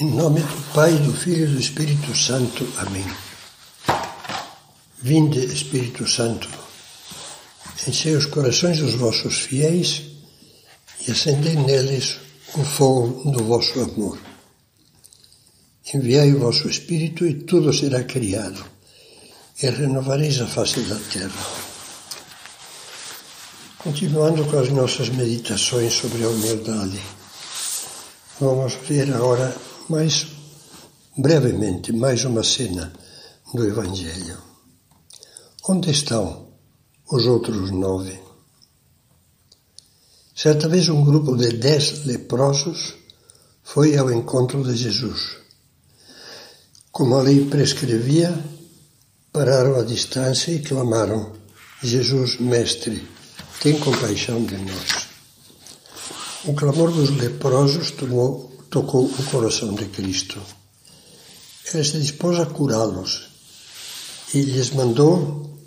Em nome do Pai, do Filho e do Espírito Santo. Amém. Vinde, Espírito Santo, enchei os corações dos vossos fiéis e acendei neles o fogo do vosso amor. Enviai o vosso Espírito e tudo será criado, e renovareis a face da terra. Continuando com as nossas meditações sobre a humildade, vamos ver agora mais brevemente mais uma cena do Evangelho. Onde estão os outros nove? Certa vez um grupo de dez leprosos foi ao encontro de Jesus. Como a lei prescrevia, pararam à distância e clamaram: Jesus, Mestre, tem compaixão de nós. O clamor dos leprosos tomou tocou o coração de Cristo. Ele se dispôs a curá-los e lhes mandou,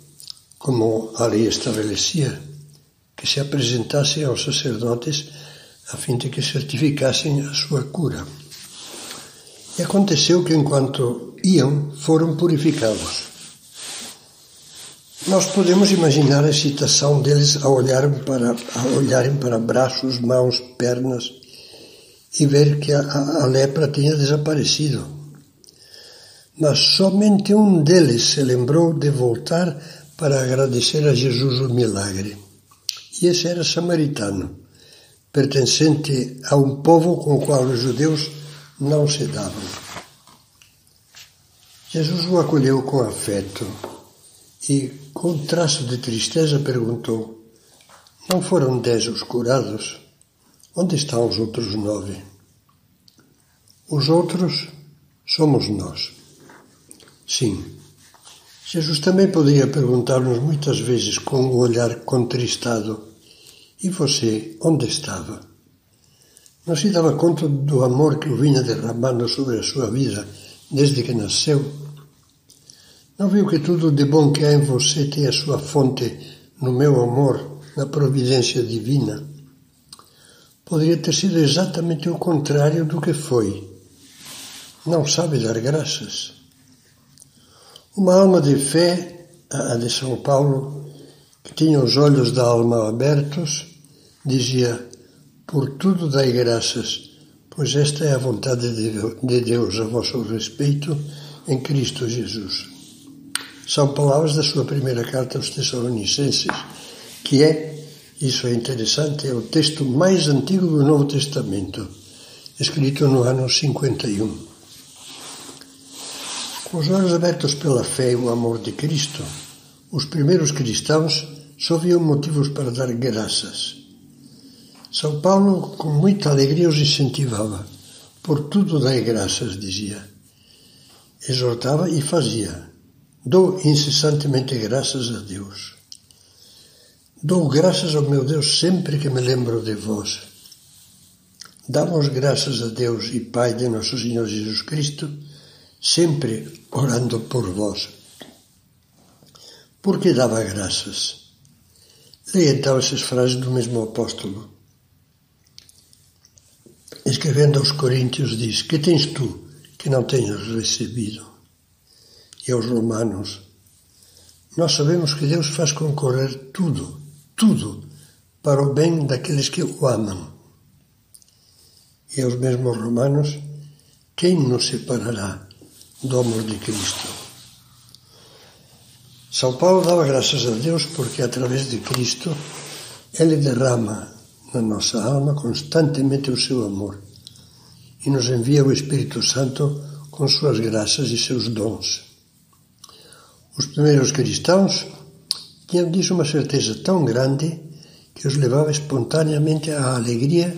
como a lei estabelecia, que se apresentassem aos sacerdotes a fim de que certificassem a sua cura. E aconteceu que, enquanto iam, foram purificados. Nós podemos imaginar a excitação deles ao olharem para, ao olharem para braços, mãos, pernas e ver que a, a lepra tinha desaparecido. Mas somente um deles se lembrou de voltar para agradecer a Jesus o milagre. E esse era samaritano, pertencente a um povo com o qual os judeus não se davam. Jesus o acolheu com afeto e, com traço de tristeza, perguntou: Não foram dez os curados? Onde estão os outros nove? Os outros somos nós. Sim. Jesus também poderia perguntar-nos muitas vezes com o olhar contristado: E você, onde estava? Não se dava conta do amor que o vinha derramando sobre a sua vida desde que nasceu? Não viu que tudo de bom que há em você tem a sua fonte no meu amor, na providência divina? Poderia ter sido exatamente o contrário do que foi. Não sabe dar graças. Uma alma de fé, a de São Paulo, que tinha os olhos da alma abertos, dizia: Por tudo dai graças, pois esta é a vontade de Deus a vosso respeito em Cristo Jesus. São palavras da sua primeira carta aos Tessalonicenses, que é isso é interessante, é o texto mais antigo do Novo Testamento, escrito no ano 51. Com os olhos abertos pela fé e o amor de Cristo, os primeiros cristãos só viam motivos para dar graças. São Paulo, com muita alegria, os incentivava. Por tudo dai graças, dizia. Exortava e fazia. Dou incessantemente graças a Deus. Dou graças ao meu Deus sempre que me lembro de vós. Damos graças a Deus e Pai de nosso Senhor Jesus Cristo, sempre orando por vós. Por que dava graças? Leia então essas frases do mesmo apóstolo. Escrevendo aos Coríntios, diz: Que tens tu que não tenhas recebido? E aos Romanos, nós sabemos que Deus faz concorrer tudo tudo para o bem daqueles que o amam. E aos mesmos romanos, quem nos separará do amor de Cristo? São Paulo dava graças a Deus porque, através de Cristo, Ele derrama na nossa alma constantemente o seu amor e nos envia o Espírito Santo com suas graças e seus dons. Os primeiros cristãos tinham disso uma certeza tão grande que os levava espontaneamente à alegria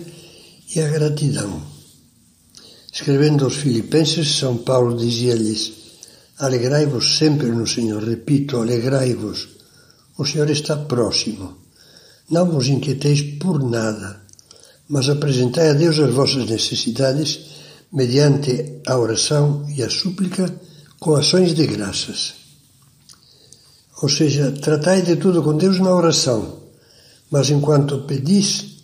e à gratidão. Escrevendo aos Filipenses, São Paulo dizia-lhes: Alegrai-vos sempre no Senhor. Repito, alegrai-vos. O Senhor está próximo. Não vos inquieteis por nada, mas apresentai a Deus as vossas necessidades mediante a oração e a súplica com ações de graças. Ou seja, tratai de tudo com Deus na oração, mas enquanto pedis,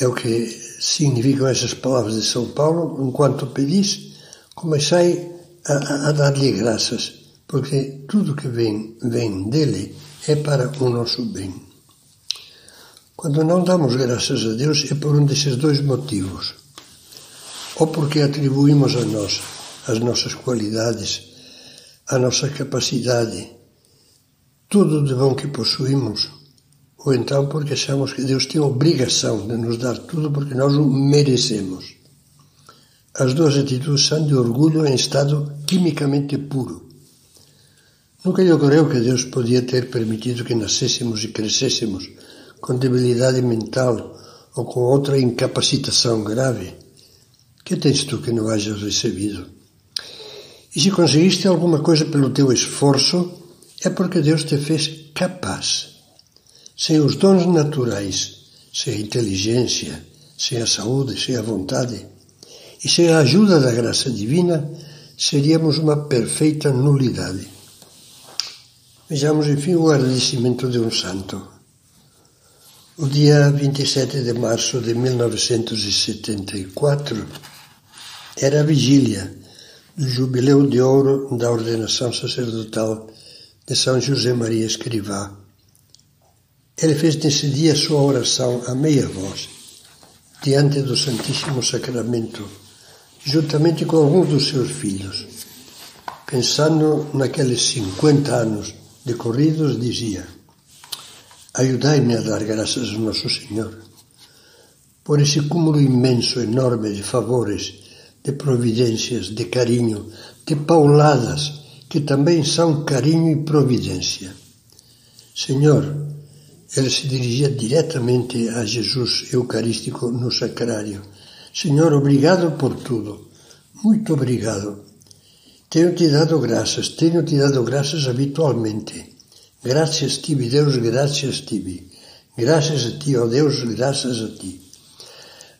é o que significam essas palavras de São Paulo, enquanto pedis, Comecei a, a dar-lhe graças, porque tudo que vem, vem dele é para o nosso bem. Quando não damos graças a Deus é por um desses dois motivos. Ou porque atribuímos a nós as nossas qualidades, a nossa capacidade, tudo de bom que possuímos, ou então porque achamos que Deus tem obrigação de nos dar tudo porque nós o merecemos. As duas atitudes são de orgulho em estado quimicamente puro. Nunca lhe ocorreu que Deus podia ter permitido que nascêssemos e crescêssemos com debilidade mental ou com outra incapacitação grave. Que tens tu que não hajas recebido? E se conseguiste alguma coisa pelo teu esforço, é porque Deus te fez capaz. Sem os dons naturais, sem a inteligência, sem a saúde, sem a vontade, e sem a ajuda da graça divina, seríamos uma perfeita nulidade. Vejamos, enfim, o agradecimento de um santo. O dia 27 de março de 1974 era a vigília do Jubileu de Ouro da ordenação sacerdotal de São José Maria Escrivá. Ele fez nesse dia sua oração a meia voz, diante do Santíssimo Sacramento juntamente com alguns dos seus filhos. Pensando naqueles 50 anos decorridos, dizia: Ajudai-me a dar graças ao Nosso Senhor por esse cúmulo imenso, enorme de favores, de providências, de carinho, de pauladas, que também são carinho e providência. Senhor, ele se dirigia diretamente a Jesus Eucarístico no sacrário Senhor, obrigado por tudo. Muito obrigado. Tenho-te dado graças, tenho-te dado graças habitualmente. Graças tibi, Deus, graças tibi. Graças a ti, ó oh Deus, graças a ti.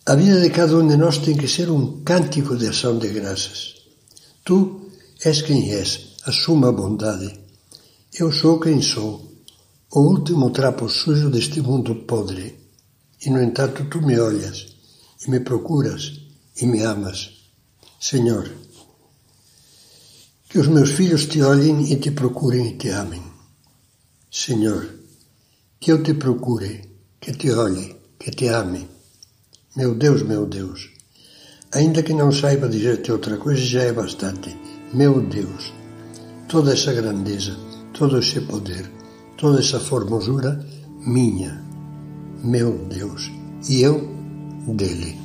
A vida de cada um de nós tem que ser um cântico de ação de graças. Tu és quem és, a bondade. Eu sou quem sou, o último trapo sujo deste mundo podre. E, no entanto, tu me olhas e me procuras e me amas. Senhor, que os meus filhos te olhem e te procurem e te amem. Senhor, que eu te procure, que te olhe, que te ame. Meu Deus, meu Deus, ainda que não saiba dizer-te outra coisa, já é bastante. Meu Deus, toda essa grandeza, todo esse poder, toda essa formosura, minha. Meu Deus. E eu dele.